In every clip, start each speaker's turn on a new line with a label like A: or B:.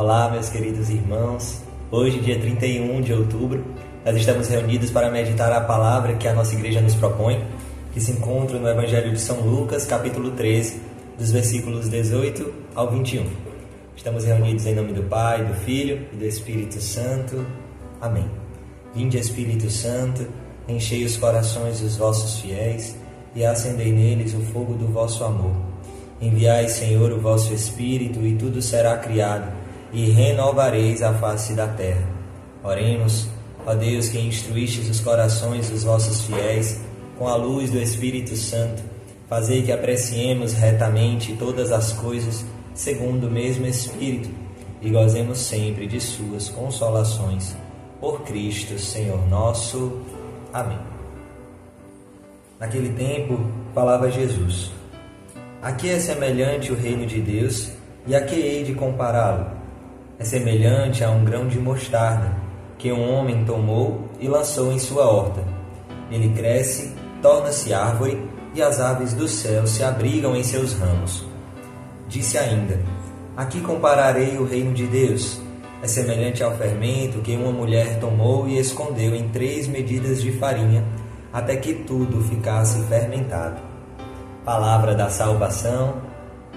A: Olá, meus queridos irmãos. Hoje, dia 31 de outubro, nós estamos reunidos para meditar a palavra que a nossa igreja nos propõe, que se encontra no Evangelho de São Lucas, capítulo 13, dos versículos 18 ao 21. Estamos reunidos em nome do Pai, do Filho e do Espírito Santo. Amém. Vinde, Espírito Santo, enchei os corações dos vossos fiéis e acendei neles o fogo do vosso amor. Enviai, Senhor, o vosso Espírito, e tudo será criado, e renovareis a face da terra. Oremos, ó Deus, que instruístes os corações dos vossos fiéis com a luz do Espírito Santo, fazei que apreciemos retamente todas as coisas segundo o mesmo Espírito e gozemos sempre de suas consolações. Por Cristo, Senhor nosso. Amém. Naquele tempo, falava Jesus: a que é semelhante o reino de Deus e a que hei de compará-lo? É semelhante a um grão de mostarda que um homem tomou e lançou em sua horta. Ele cresce, torna-se árvore e as aves do céu se abrigam em seus ramos. Disse ainda: A que compararei o reino de Deus? É semelhante ao fermento que uma mulher tomou e escondeu em três medidas de farinha, até que tudo ficasse fermentado. Palavra da salvação,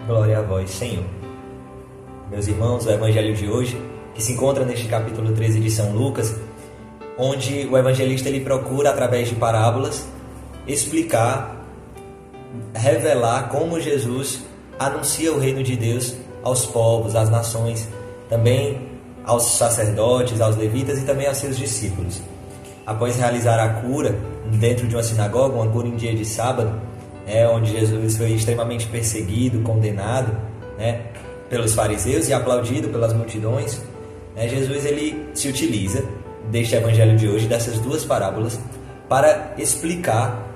A: glória a vós, Senhor. Meus irmãos, o evangelho de hoje, que se encontra neste capítulo 13 de São Lucas, onde o evangelista ele procura através de parábolas explicar, revelar como Jesus anuncia o reino de Deus aos povos, às nações, também aos sacerdotes, aos levitas e também aos seus discípulos. Após realizar a cura dentro de uma sinagoga, uma cura em dia de sábado, é, onde Jesus foi extremamente perseguido, condenado né, pelos fariseus e aplaudido pelas multidões, né, Jesus ele se utiliza deste evangelho de hoje, dessas duas parábolas, para explicar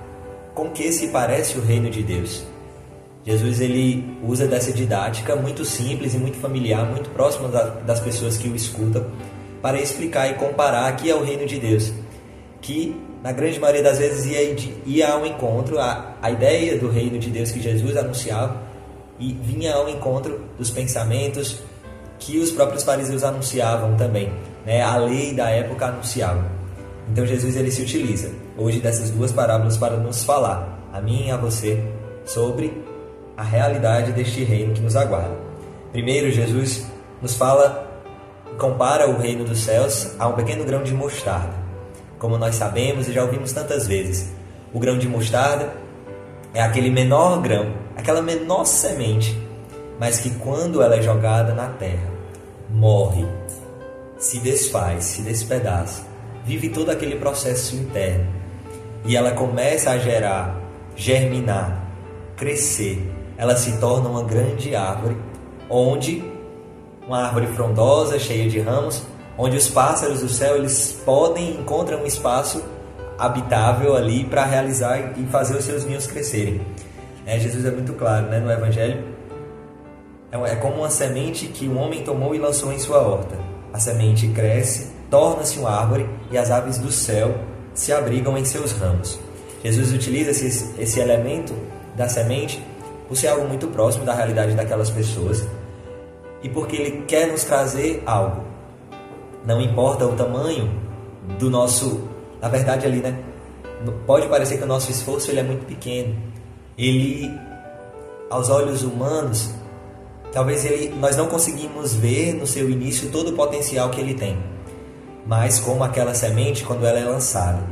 A: com que se parece o reino de Deus. Jesus ele usa dessa didática muito simples e muito familiar, muito próxima das pessoas que o escutam, para explicar e comparar aqui é o reino de Deus, que na grande maioria das vezes ia, ia ao encontro, a, a ideia do reino de Deus que Jesus anunciava, e vinha ao encontro dos pensamentos que os próprios fariseus anunciavam também, né? a lei da época anunciava. Então Jesus ele se utiliza hoje dessas duas parábolas para nos falar, a mim e a você, sobre a realidade deste reino que nos aguarda. Primeiro, Jesus nos fala, compara o reino dos céus a um pequeno grão de mostarda. Como nós sabemos e já ouvimos tantas vezes, o grão de mostarda é aquele menor grão, aquela menor semente, mas que quando ela é jogada na terra, morre, se desfaz, se despedaça, vive todo aquele processo interno e ela começa a gerar, germinar, crescer. Ela se torna uma grande árvore, onde uma árvore frondosa, cheia de ramos, onde os pássaros do céu eles podem encontrar um espaço habitável ali para realizar e fazer os seus ninhos crescerem. É, Jesus é muito claro né, no Evangelho. É, é como uma semente que um homem tomou e lançou em sua horta. A semente cresce, torna-se uma árvore e as aves do céu se abrigam em seus ramos. Jesus utiliza esse, esse elemento da semente por ser algo muito próximo da realidade daquelas pessoas e porque ele quer nos trazer algo não importa o tamanho do nosso, na verdade ali, né? Pode parecer que o nosso esforço ele é muito pequeno. Ele, aos olhos humanos, talvez ele, nós não conseguimos ver no seu início todo o potencial que ele tem. Mas como aquela semente quando ela é lançada,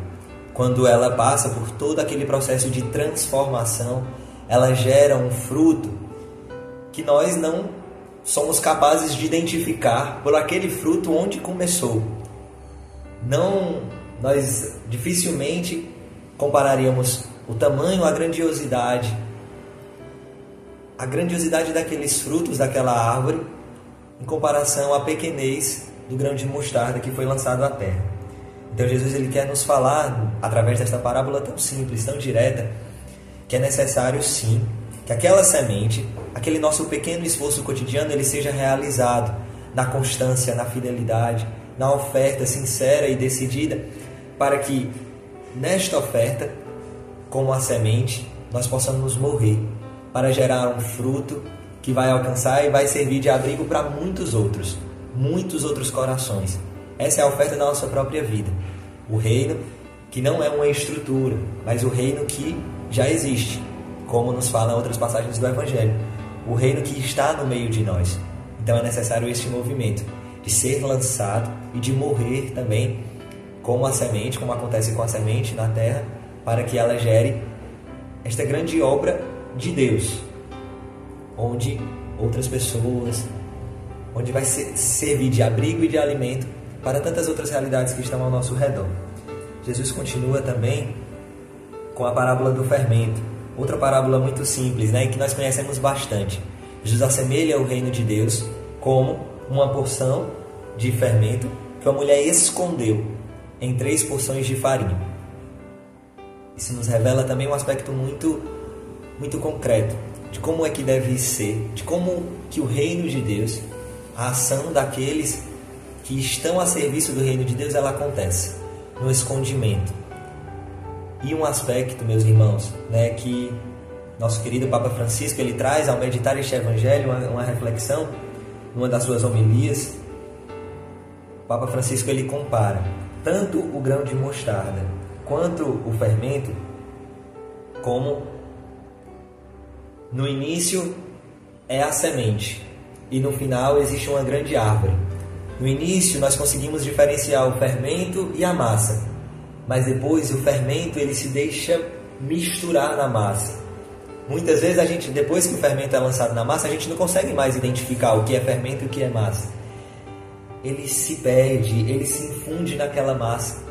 A: quando ela passa por todo aquele processo de transformação, ela gera um fruto que nós não somos capazes de identificar por aquele fruto onde começou. Não, nós dificilmente compararíamos o tamanho, a grandiosidade, a grandiosidade daqueles frutos daquela árvore em comparação à pequenez do grão de mostarda que foi lançado à terra. Então Jesus ele quer nos falar através desta parábola tão simples, tão direta, que é necessário sim que aquela semente, aquele nosso pequeno esforço cotidiano, ele seja realizado na constância, na fidelidade, na oferta sincera e decidida, para que nesta oferta, como a semente, nós possamos morrer para gerar um fruto que vai alcançar e vai servir de abrigo para muitos outros. muitos outros corações. Essa é a oferta da nossa própria vida. O reino que não é uma estrutura, mas o reino que já existe, como nos falam outras passagens do Evangelho. O reino que está no meio de nós. Então é necessário este movimento de ser lançado e de morrer também como a semente, como acontece com a semente na terra, para que ela gere esta grande obra de Deus, onde outras pessoas, onde vai ser, servir de abrigo e de alimento para tantas outras realidades que estão ao nosso redor. Jesus continua também com a parábola do fermento, outra parábola muito simples, né, que nós conhecemos bastante. Jesus assemelha o reino de Deus como uma porção de fermento que a mulher escondeu em três porções de farinha. Isso nos revela também um aspecto muito muito concreto de como é que deve ser, de como que o reino de Deus, a ação daqueles que estão a serviço do reino de Deus, ela acontece no escondimento. E um aspecto, meus irmãos, né, que nosso querido Papa Francisco ele traz ao meditar este evangelho uma, uma reflexão, numa das suas homilias. O Papa Francisco ele compara tanto o grão de mostarda quanto o fermento como no início é a semente e no final existe uma grande árvore. No início nós conseguimos diferenciar o fermento e a massa, mas depois o fermento ele se deixa misturar na massa. Muitas vezes a gente, depois que o fermento é lançado na massa, a gente não consegue mais identificar o que é fermento e o que é massa. Ele se perde, ele se infunde naquela massa.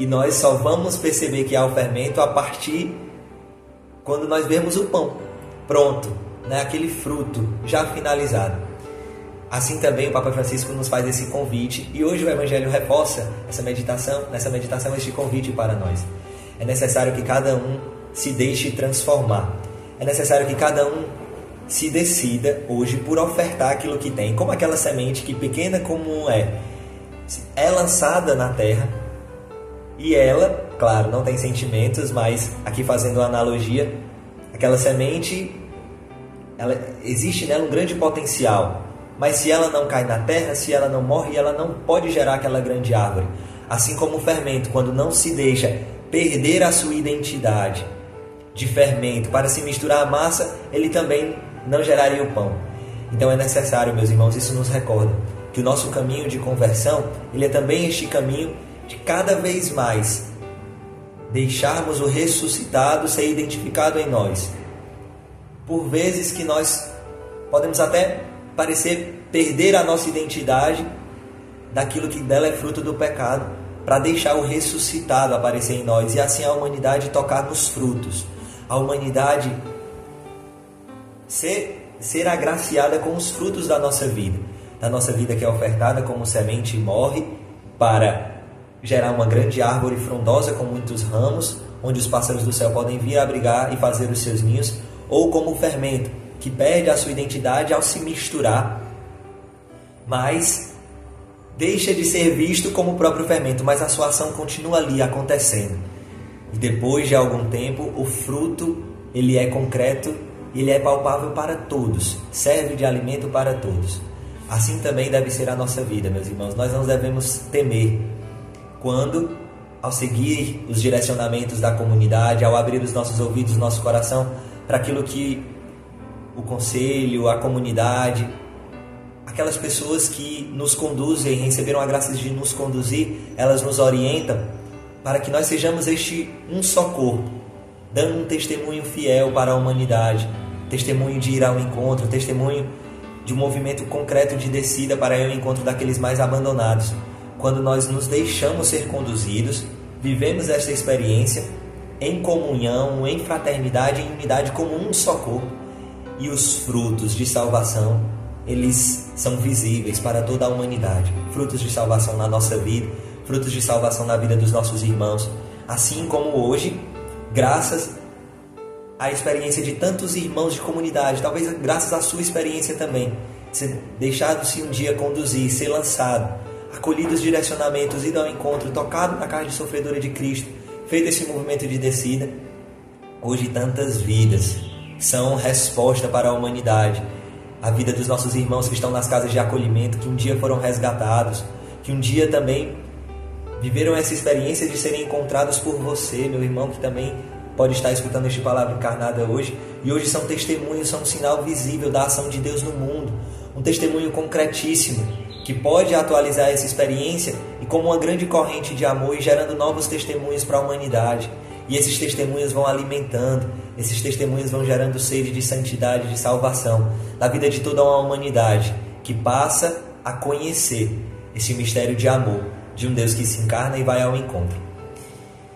A: E nós só vamos perceber que há o fermento a partir quando nós vemos o pão pronto, né? aquele fruto já finalizado. Assim também o Papa Francisco nos faz esse convite e hoje o Evangelho reforça essa meditação, nessa meditação este convite para nós. É necessário que cada um se deixe transformar. É necessário que cada um se decida hoje por ofertar aquilo que tem, como aquela semente que pequena como é, é lançada na terra e ela, claro, não tem sentimentos, mas aqui fazendo uma analogia, aquela semente ela, existe nela um grande potencial, mas se ela não cai na terra, se ela não morre, ela não pode gerar aquela grande árvore. Assim como o fermento, quando não se deixa perder a sua identidade de fermento para se misturar à massa, ele também não geraria o pão. Então é necessário, meus irmãos, isso nos recorda que o nosso caminho de conversão, ele é também este caminho de cada vez mais deixarmos o ressuscitado ser identificado em nós por vezes que nós podemos até parecer perder a nossa identidade daquilo que dela é fruto do pecado, para deixar o ressuscitado aparecer em nós e assim a humanidade tocar nos frutos. A humanidade ser, ser agraciada com os frutos da nossa vida, da nossa vida que é ofertada como semente e morre para gerar uma grande árvore frondosa com muitos ramos, onde os pássaros do céu podem vir abrigar e fazer os seus ninhos, ou como o fermento, que perde a sua identidade ao se misturar, mas deixa de ser visto como o próprio fermento, mas a sua ação continua ali acontecendo. E depois de algum tempo, o fruto ele é concreto, ele é palpável para todos, serve de alimento para todos. Assim também deve ser a nossa vida, meus irmãos. Nós não devemos temer quando, ao seguir os direcionamentos da comunidade, ao abrir os nossos ouvidos, nosso coração para aquilo que o conselho, a comunidade, aquelas pessoas que nos conduzem, receberam a graça de nos conduzir, elas nos orientam para que nós sejamos este um só corpo, dando um testemunho fiel para a humanidade, testemunho de ir ao encontro, testemunho de um movimento concreto de descida para ir ao encontro daqueles mais abandonados. Quando nós nos deixamos ser conduzidos, vivemos esta experiência em comunhão, em fraternidade, em unidade como um só corpo. E os frutos de salvação, eles são visíveis para toda a humanidade. Frutos de salvação na nossa vida, frutos de salvação na vida dos nossos irmãos. Assim como hoje, graças à experiência de tantos irmãos de comunidade, talvez graças à sua experiência também, ser deixado-se um dia conduzir, ser lançado, acolhido os direcionamentos, ido ao encontro, tocado na carne sofredora de Cristo, feito esse movimento de descida, hoje tantas vidas são resposta para a humanidade. A vida dos nossos irmãos que estão nas casas de acolhimento, que um dia foram resgatados, que um dia também viveram essa experiência de serem encontrados por você, meu irmão, que também pode estar escutando esta palavra encarnada hoje, e hoje são testemunhos, são um sinal visível da ação de Deus no mundo, um testemunho concretíssimo que pode atualizar essa experiência e como uma grande corrente de amor e gerando novos testemunhos para a humanidade. E esses testemunhos vão alimentando, esses testemunhos vão gerando sede de santidade, de salvação na vida de toda uma humanidade que passa a conhecer esse mistério de amor de um Deus que se encarna e vai ao encontro.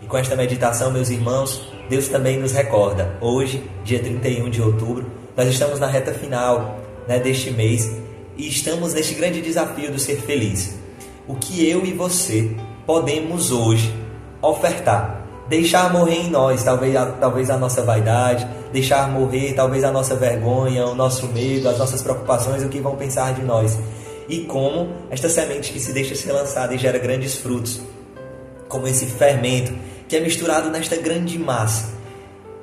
A: E com esta meditação, meus irmãos, Deus também nos recorda. Hoje, dia 31 de outubro, nós estamos na reta final né, deste mês e estamos neste grande desafio do ser feliz. O que eu e você podemos hoje ofertar deixar morrer em nós, talvez a, talvez a nossa vaidade, deixar morrer talvez a nossa vergonha, o nosso medo, as nossas preocupações, o que vão pensar de nós. E como esta semente que se deixa ser lançada e gera grandes frutos, como esse fermento que é misturado nesta grande massa.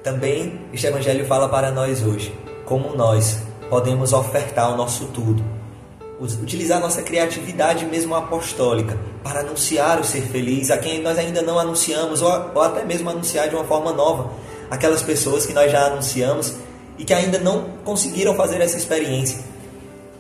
A: Também este evangelho fala para nós hoje, como nós podemos ofertar o nosso tudo, utilizar nossa criatividade mesmo apostólica para anunciar o ser feliz a quem nós ainda não anunciamos, ou, ou até mesmo anunciar de uma forma nova aquelas pessoas que nós já anunciamos e que ainda não conseguiram fazer essa experiência.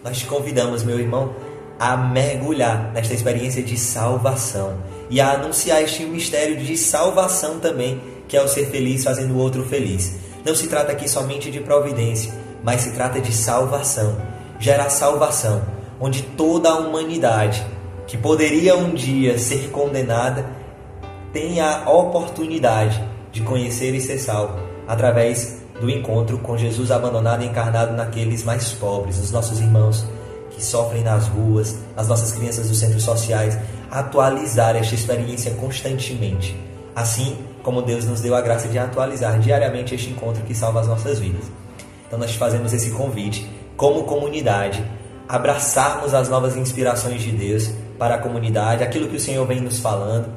A: Nós te convidamos, meu irmão, a mergulhar nesta experiência de salvação e a anunciar este mistério de salvação também, que é o ser feliz fazendo o outro feliz. Não se trata aqui somente de providência, mas se trata de salvação, gerar salvação onde toda a humanidade que poderia um dia ser condenada tem a oportunidade de conhecer e ser salvo através do encontro com Jesus abandonado e encarnado naqueles mais pobres, os nossos irmãos que sofrem nas ruas, as nossas crianças dos centros sociais, atualizar esta experiência constantemente. Assim como Deus nos deu a graça de atualizar diariamente este encontro que salva as nossas vidas. Então nós fazemos esse convite como comunidade abraçarmos as novas inspirações de Deus para a comunidade, aquilo que o Senhor vem nos falando.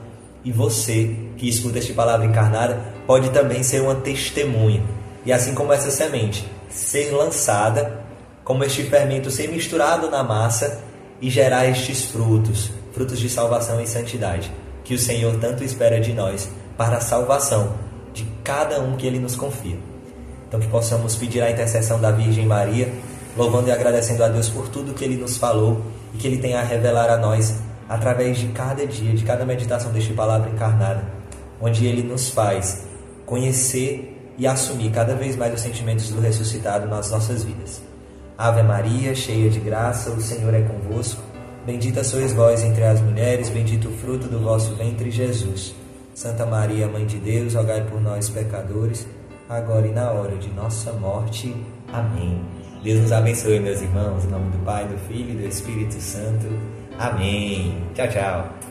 A: E você que escuta esta palavra encarnada pode também ser uma testemunha. E assim como essa semente ser lançada, como este fermento ser misturado na massa e gerar estes frutos, frutos de salvação e santidade, que o Senhor tanto espera de nós para a salvação de cada um que Ele nos confia. Então que possamos pedir a intercessão da Virgem Maria louvando e agradecendo a Deus por tudo que Ele nos falou e que Ele tem a revelar a nós através de cada dia, de cada meditação deste palavra encarnada, onde Ele nos faz conhecer e assumir cada vez mais os sentimentos do ressuscitado nas nossas vidas. Ave Maria, cheia de graça, o Senhor é convosco. Bendita sois vós entre as mulheres, bendito o fruto do vosso ventre, Jesus. Santa Maria, Mãe de Deus, rogai por nós, pecadores, agora e na hora de nossa morte. Amém. Deus nos abençoe, meus irmãos, em nome do Pai, do Filho e do Espírito Santo. Amém. Tchau, tchau.